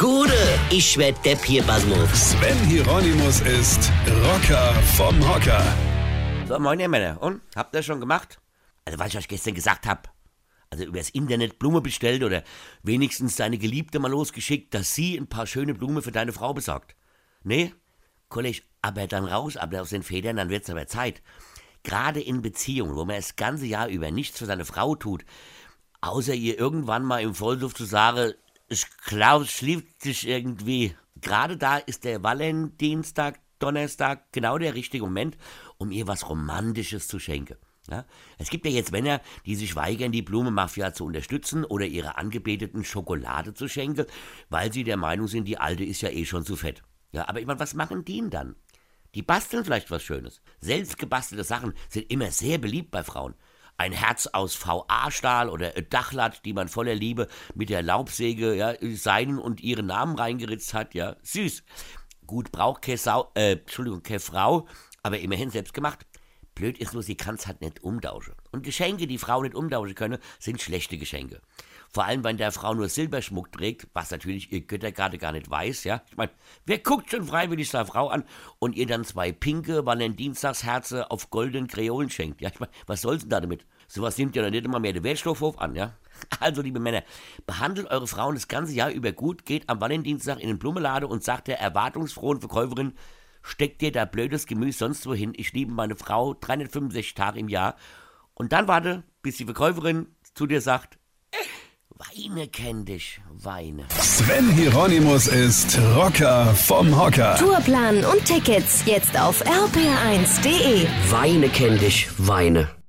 Gude, ich werd Depp hier, Basmus. Sven Hieronymus ist Rocker vom Hocker. So, moin ihr Männer. Und? Habt ihr schon gemacht? Also, was ich euch gestern gesagt hab. Also übers Internet Blume bestellt oder wenigstens deine Geliebte mal losgeschickt, dass sie ein paar schöne Blumen für deine Frau besorgt. Nee? Kollege, aber dann raus, aber aus den Federn, dann wird's aber Zeit. Gerade in Beziehungen, wo man das ganze Jahr über nichts für seine Frau tut, außer ihr irgendwann mal im Vollsuff zu sagen, ich glaube, es liebt dich irgendwie. Gerade da ist der Valentinstag, Donnerstag genau der richtige Moment, um ihr was Romantisches zu schenken. Ja? Es gibt ja jetzt Männer, die sich weigern, die Blumenmafia zu unterstützen oder ihre Angebeteten Schokolade zu schenken, weil sie der Meinung sind, die alte ist ja eh schon zu fett. Ja, aber ich meine, was machen die denn dann? Die basteln vielleicht was Schönes. Selbst gebastelte Sachen sind immer sehr beliebt bei Frauen ein Herz aus VA-Stahl oder Dachlatt, die man voller Liebe mit der Laubsäge ja, seinen und ihren Namen reingeritzt hat, ja, süß. Gut, braucht keine äh, Entschuldigung, keine Frau, aber immerhin selbst gemacht. Blöd ist nur, sie kann's halt nicht umtauschen. Und Geschenke, die Frau nicht umtauschen können, sind schlechte Geschenke. Vor allem, wenn der Frau nur Silberschmuck trägt, was natürlich ihr Göttergarde gar nicht weiß, ja. Ich meine, wer guckt schon freiwillig seine Frau an und ihr dann zwei pinke Valentinstagsherze auf goldenen Kreolen schenkt? Ja, ich meine, was soll's denn da damit? Sowas nimmt ja dann nicht immer mehr der Wertstoffhof an, ja. Also, liebe Männer, behandelt eure Frauen das ganze Jahr über gut, geht am Valentinstag in den Blumenladen und sagt der erwartungsfrohen Verkäuferin, steckt dir da blödes Gemüse sonst wohin, ich liebe meine Frau 365 Tage im Jahr. Und dann warte, bis die Verkäuferin zu dir sagt, Weine kenn dich, Weine. Sven Hieronymus ist Rocker vom Hocker. Tourplan und Tickets jetzt auf rpr1.de. Weine kenn dich, Weine.